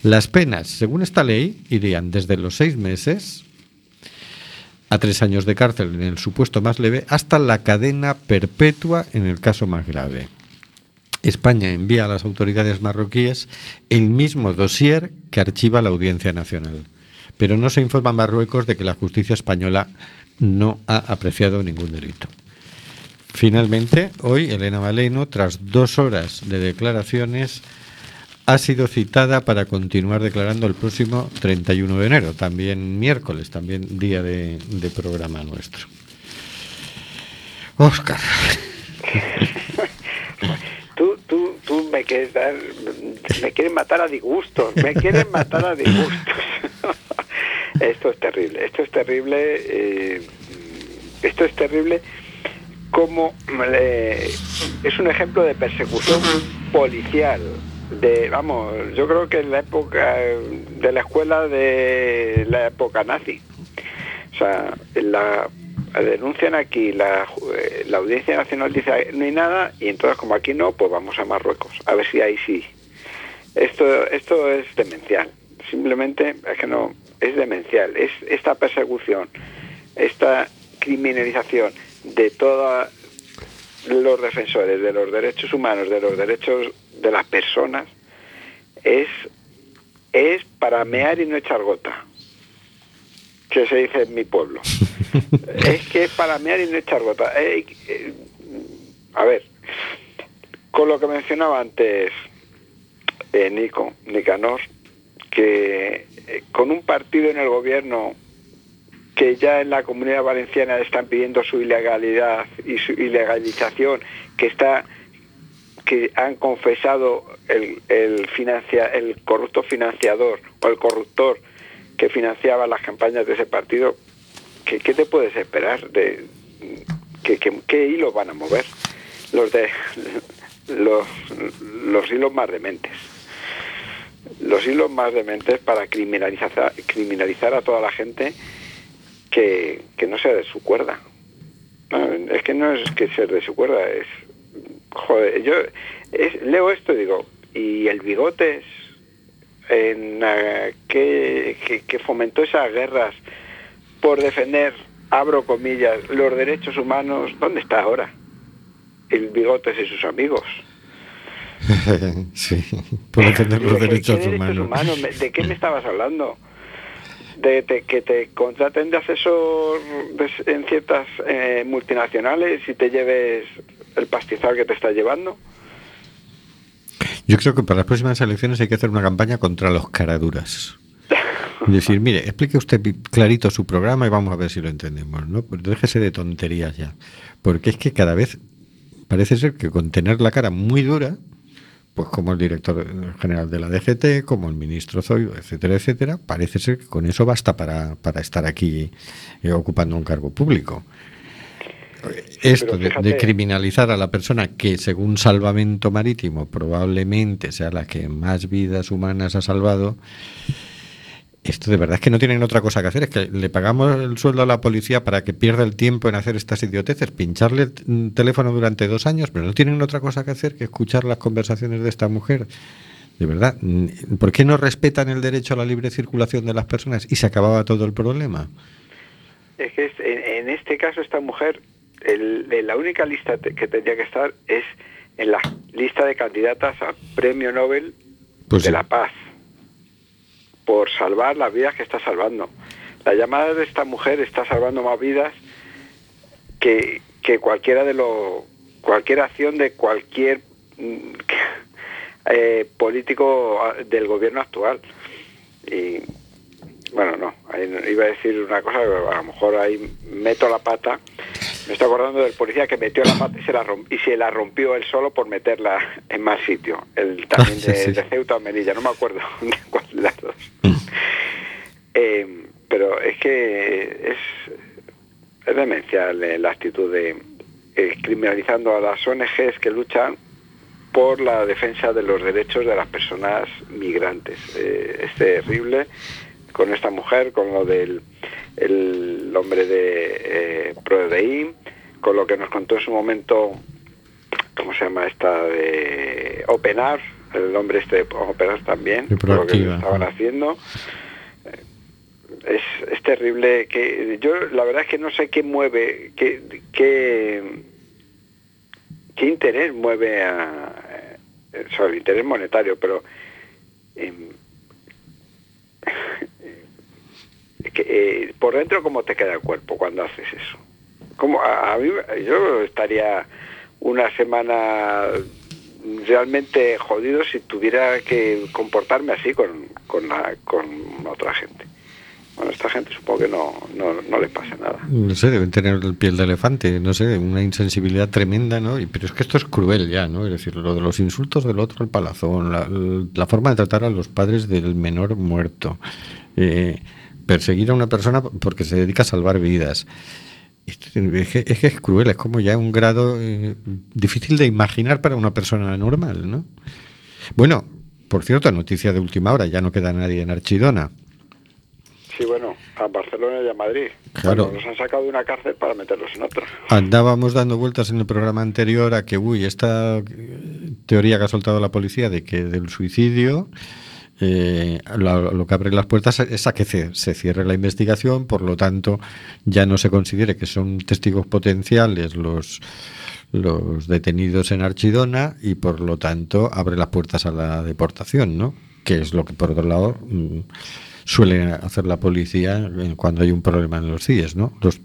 [SPEAKER 1] Las penas, según esta ley, irían desde los seis meses a tres años de cárcel en el supuesto más leve hasta la cadena perpetua en el caso más grave. España envía a las autoridades marroquíes el mismo dossier que archiva la Audiencia Nacional. Pero no se informa a Marruecos de que la justicia española no ha apreciado ningún delito. Finalmente, hoy Elena Maleno, tras dos horas de declaraciones, ha sido citada para continuar declarando el próximo 31 de enero, también miércoles, también día de, programa nuestro. Oscar.
[SPEAKER 5] Tú, tú, tú me quieres dar, me quieren matar a disgustos, me quieren matar a disgustos. esto es terrible, esto es terrible, eh, esto es terrible como eh, es un ejemplo de persecución policial. De, vamos, yo creo que en la época de la escuela de la época nazi. O sea, la denuncian aquí, la, eh, la Audiencia Nacional dice no hay nada y entonces como aquí no, pues vamos a Marruecos, a ver si ahí sí. Esto, esto es demencial, simplemente es que no, es demencial, es esta persecución, esta criminalización de todos los defensores de los derechos humanos, de los derechos de las personas, es, es para mear y no echar gota que se dice en mi pueblo. es que es para mear y no echar gota. Eh, eh, a ver, con lo que mencionaba antes eh, Nico, Nicanor, que eh, con un partido en el gobierno que ya en la comunidad valenciana están pidiendo su ilegalidad y su ilegalización, que está que han confesado el, el, financia, el corrupto financiador o el corruptor que financiaba las campañas de ese partido, ¿qué, qué te puedes esperar? de ¿Qué, qué, qué hilos van a mover? Los de los, los hilos más dementes. Los hilos más dementes para criminalizar, criminalizar a toda la gente que, que no sea de su cuerda. Es que no es que se de su cuerda, es... Joder, yo es- leo esto y digo, ¿y el bigotes en, eh, que, que- que fomentó esas guerras por defender, abro comillas, los derechos humanos, ¿dónde está ahora? El bigotes y sus amigos.
[SPEAKER 1] sí, por defender los
[SPEAKER 5] ¿De qué-
[SPEAKER 1] derechos humanos.
[SPEAKER 5] Me- ¿De qué me estabas hablando? De, de que te contraten de asesor de- en ciertas eh, multinacionales y te lleves el pastizal que te está llevando.
[SPEAKER 1] Yo creo que para las próximas elecciones hay que hacer una campaña contra los caraduras. Y decir, mire, explique usted clarito su programa y vamos a ver si lo entendemos, ¿no? Pues déjese de tonterías ya. Porque es que cada vez parece ser que con tener la cara muy dura, pues como el director general de la DGT, como el ministro Zoido, etcétera, etcétera, parece ser que con eso basta para, para estar aquí eh, ocupando un cargo público. Esto
[SPEAKER 5] pero
[SPEAKER 1] de, de criminalizar a la persona que, según Salvamento Marítimo, probablemente sea la que más vidas humanas ha salvado, esto de verdad es que no tienen otra cosa que hacer. Es que le pagamos el sueldo a la policía para que pierda el tiempo en hacer estas idioteces, pincharle el teléfono durante dos años, pero no tienen otra cosa que hacer que escuchar las conversaciones de esta mujer. De verdad, mm, ¿por qué no respetan el derecho a la libre circulación de las personas y se acababa todo el problema?
[SPEAKER 5] Es que en este caso esta mujer, el- de la única lista que tendría que estar es en la lista de candidatas al Premio Nobel
[SPEAKER 1] Pues
[SPEAKER 5] de
[SPEAKER 1] sí.
[SPEAKER 5] la Paz, por salvar las vidas que está salvando. La llamada de esta mujer está salvando más vidas que, que cualquiera de los cualquier acción de cualquier mm, eh, político ah, del gobierno actual. Y bueno, no, iba a decir una cosa, a lo mejor ahí meto la pata. Me estoy acordando del policía que metió la pata y se la, romp- y se la rompió él solo por meterla en más sitio. El también de,
[SPEAKER 1] sí.
[SPEAKER 5] de Ceuta o Melilla, no me acuerdo de cuál de las dos. Eh, pero es que es, es demencial la actitud de eh, criminalizando a las ONGs que luchan por la defensa de los derechos de las personas migrantes. Eh, es terrible con esta mujer, con lo del el hombre de eh, con lo que nos contó en su momento, ¿cómo se llama esta? de Openar, el hombre este de Openar también, lo que estaban haciendo. Es, es terrible que yo la verdad es que no sé qué mueve, qué, qué, qué interés mueve a eh, sobre el interés monetario, pero em, que, eh, por dentro cómo te queda el cuerpo cuando haces eso. Como a, mí yo estaría una semana realmente jodido si tuviera que comportarme así con, con, la- con otra gente. Bueno, esta gente supongo que no, no, no le pasa nada.
[SPEAKER 1] No sé, deben tener el piel de elefante, no sé, una insensibilidad tremenda, ¿no? Y- Pero es que esto es cruel ya, ¿no? Es decir, lo de los insultos del otro al palazón, la, la forma de tratar a los padres del menor muerto, eh, perseguir a una persona porque se dedica a salvar vidas. Esto Es que, es que es cruel, es como ya un grado eh, difícil de imaginar para una persona normal, ¿no? Bueno, por cierto, noticia de última hora, ya no queda nadie en Archidona.
[SPEAKER 5] Sí, bueno, a Barcelona y a Madrid.
[SPEAKER 1] Claro.
[SPEAKER 5] Bueno, los han sacado de una cárcel para meterlos en otra.
[SPEAKER 1] Andábamos dando vueltas en el programa anterior a que, uy, esta eh, teoría que ha soltado la policía de que del suicidio, eh, lo, lo que abre las puertas es a que se, se cierre la investigación, por lo tanto, ya no se considere que son testigos potenciales los, los detenidos en Archidona y, por lo tanto, abre las puertas a la deportación, ¿no? Que es lo que, por otro lado, mm, suele hacer la policía cuando hay un problema en los CIES, ¿no? Los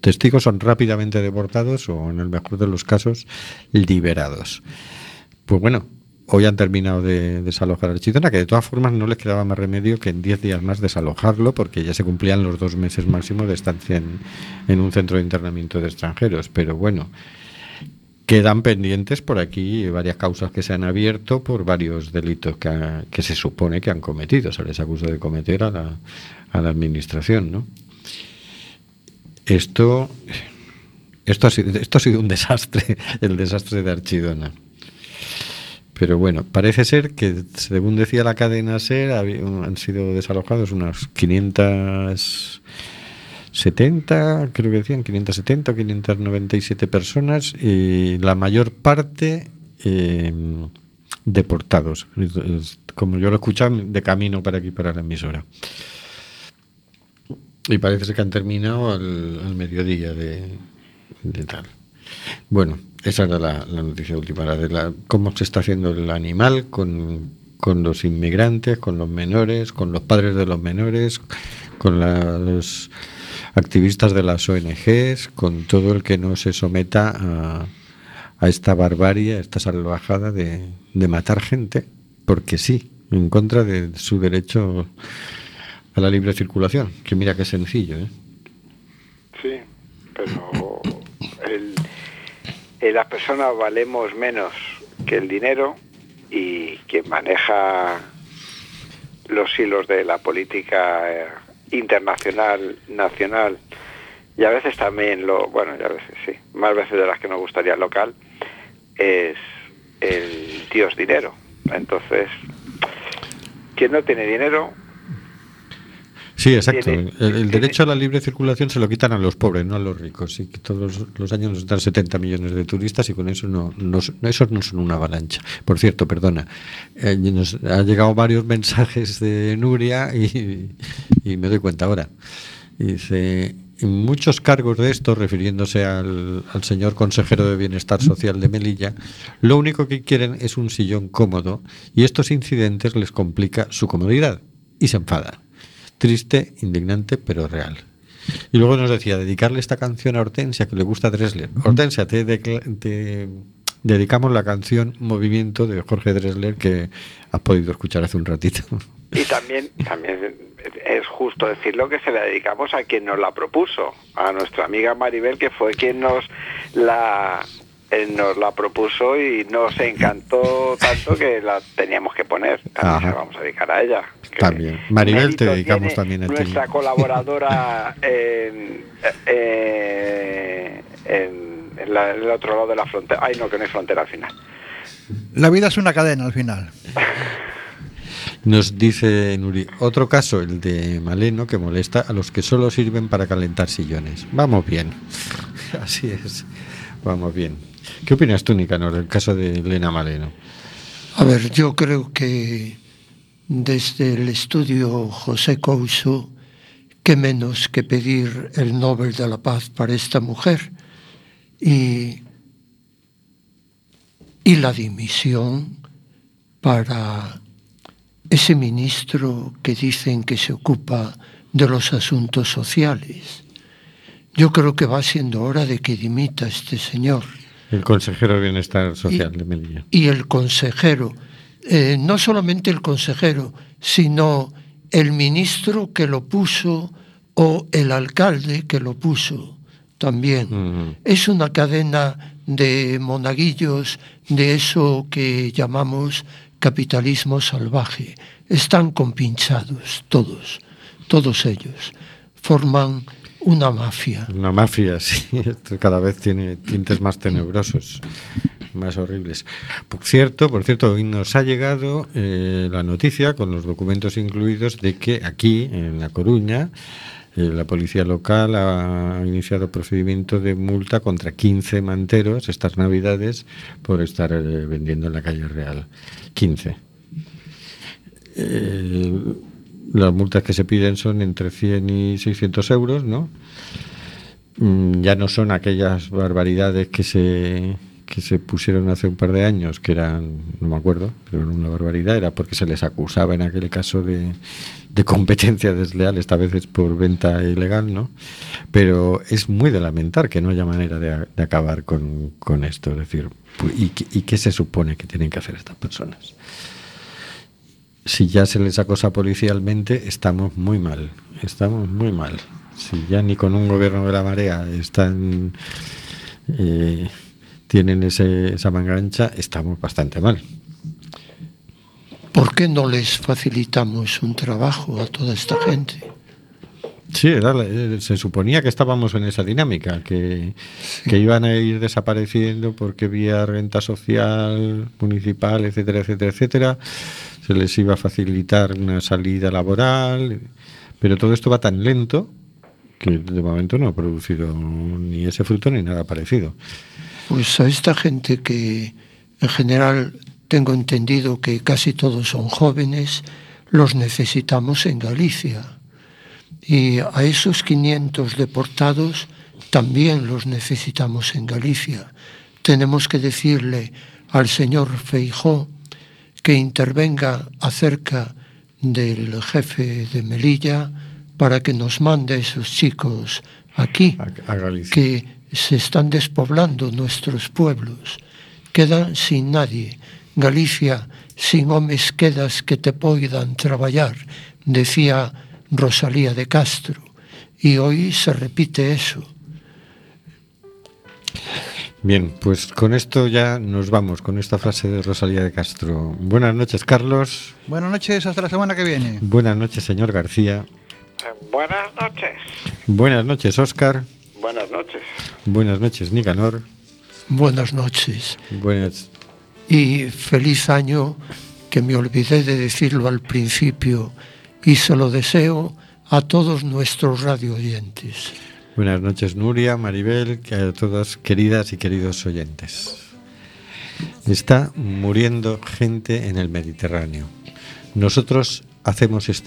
[SPEAKER 1] testigos son rápidamente deportados o, en el mejor de los casos, liberados. Pues bueno, hoy han terminado de desalojar Archidona, que de todas formas no les quedaba más remedio que en 10 días más desalojarlo, porque ya se cumplían los dos meses máximo de estancia en, un centro de internamiento de extranjeros. Pero bueno, quedan pendientes por aquí varias causas que se han abierto por varios delitos que, que se supone que han cometido. Se les acusa de cometer a la, a la administración, ¿no? Esto, esto, ha sido, esto ha sido un desastre, el desastre de Archidona. Pero bueno, parece ser que, según decía la cadena SER, han sido desalojados unas 500 570, creo que decían 570 o 597 personas y la mayor parte eh, deportados. Como yo lo escuchaba de camino para aquí, para la emisora. Y parece ser que han terminado al, mediodía de tal. Bueno, esa era la, noticia última, la de la, cómo se está haciendo el animal con, con los inmigrantes, con los menores, con los padres de los menores, con la- los activistas de las ONGs, con todo el que no se someta a, a esta barbarie, a esta salvajada de, de matar gente, porque sí, en contra de su derecho a la libre circulación, que mira qué sencillo, ¿eh?
[SPEAKER 5] Sí, pero eh, las personas valemos menos que el dinero y quien maneja los hilos de la política eh, internacional, nacional y a veces también lo, bueno, y a veces sí, más veces de las que nos gustaría local, es el dios dinero. Entonces, quien no tiene dinero
[SPEAKER 1] Sí, exacto.
[SPEAKER 5] Tiene-
[SPEAKER 1] El, el derecho a la libre circulación se lo quitan a los pobres, no a los ricos. Y que todos los años nos dan 70 millones de turistas y con eso no, no, esos no son una avalancha. Por cierto, perdona, eh, nos ha llegado varios mensajes de Nuria y, y me doy cuenta ahora. Dice, muchos cargos de esto, refiriéndose al, al señor consejero de Bienestar Social de Melilla, lo único que quieren es un sillón cómodo y estos incidentes les complica su comodidad y se enfadan. Triste, indignante, pero real. Y luego nos decía, dedicarle esta canción a Hortensia, que le gusta a Dresler. Hortensia, te, te dedicamos la canción Movimiento de Jorge Dresler que has podido escuchar hace un ratito.
[SPEAKER 5] Y también, también es justo decirlo que se la dedicamos a quien nos la propuso, a nuestra amiga Maribel, que fue quien nos la eh, nos la propuso y nos encantó tanto que la teníamos que poner. También
[SPEAKER 1] Ajá.
[SPEAKER 5] se la vamos a dedicar a ella.
[SPEAKER 1] También. Maribel, te dedicamos también a ti.
[SPEAKER 5] Nuestra colaboradora en, eh, en, en la- en el otro lado de la frontera. Ay, no, que no hay frontera al final.
[SPEAKER 3] La vida es una cadena al final.
[SPEAKER 1] Nos dice Nuri, otro caso, el de Maleno, que molesta a los que solo sirven para calentar sillones. Vamos bien. Así es. Vamos bien. ¿Qué opinas tú, Nicanor, del caso de Elena Maleno?
[SPEAKER 6] A ver, yo creo que desde el estudio José Couso, qué menos que pedir el Nobel de la Paz para esta mujer y, y la dimisión para ese ministro que dicen que se ocupa de los asuntos sociales. Yo creo que va siendo hora de que dimita este señor
[SPEAKER 1] El consejero de Bienestar Social de Melilla.
[SPEAKER 6] y el consejero, eh, no solamente el consejero, sino el ministro que lo puso o el alcalde que lo puso también.
[SPEAKER 1] Ujú.
[SPEAKER 6] Es una cadena de monaguillos de eso que llamamos capitalismo salvaje. Están compinchados todos, todos ellos. Forman una mafia.
[SPEAKER 1] Una mafia, sí. Cada vez tiene tintes más tenebrosos, más horribles. Por cierto, por cierto, hoy nos ha llegado eh, la noticia, con los documentos incluidos, de que aquí, en La Coruña, eh, la policía local ha iniciado procedimiento de multa contra 15 manteros estas navidades por estar eh, vendiendo en la calle Real. 15. Eh, las multas que se piden son entre 100 y 600 euros, ¿no? Mm, Ya no son aquellas barbaridades que se que se pusieron hace un par de años, que eran, no me acuerdo, pero era una barbaridad, era porque se les acusaba en aquel caso de, de competencia desleal, esta vez es por venta ilegal, ¿no? Pero es muy de lamentar que no haya manera de, de acabar con, con esto, es decir, ¿y, ¿y qué se supone que tienen que hacer estas personas? Si ya se les acosa policialmente, estamos muy mal. Estamos muy mal. Si ya ni con un gobierno de la marea están eh, tienen esa manga ancha, estamos bastante mal.
[SPEAKER 6] ¿Por qué no les facilitamos un trabajo a toda esta gente?
[SPEAKER 1] Sí, era eh, se suponía que estábamos en esa dinámica, que, que iban a ir desapareciendo porque vía renta social, municipal, etcétera, etcétera, etcétera, se les iba a facilitar una salida laboral, pero todo esto va tan lento que de momento no ha producido ni ese fruto ni nada parecido.
[SPEAKER 6] Pues a esta gente que en general tengo entendido que casi todos son jóvenes, los necesitamos en Galicia. Y a esos 500 deportados también los necesitamos en Galicia. Tenemos que decirle al señor Feijó que intervenga acerca del jefe de Melilla para que nos mande a esos chicos aquí,
[SPEAKER 1] A, a Galicia.
[SPEAKER 6] que se están despoblando nuestros pueblos. Quedan sin nadie. Galicia sin homes quedas que te poidan traballar, decía Rosalía de Castro. Y hoy se repite eso.
[SPEAKER 1] Bien, pues con esto ya nos vamos, con esta frase de Rosalía de Castro. Buenas noches, Carlos.
[SPEAKER 3] Buenas noches, hasta la semana que viene.
[SPEAKER 1] Buenas noches, señor García.
[SPEAKER 4] Buenas noches.
[SPEAKER 1] Buenas noches, Óscar.
[SPEAKER 5] Buenas noches.
[SPEAKER 1] Buenas noches, Nicanor.
[SPEAKER 6] Buenas noches.
[SPEAKER 1] Buenas
[SPEAKER 6] y feliz año, que me olvidé de decirlo al principio, y se lo deseo a todos nuestros radio oyentes.
[SPEAKER 1] Buenas noches, Nuria, Maribel, a todas queridas y queridos oyentes. Está muriendo gente en el Mediterráneo. Nosotros hacemos este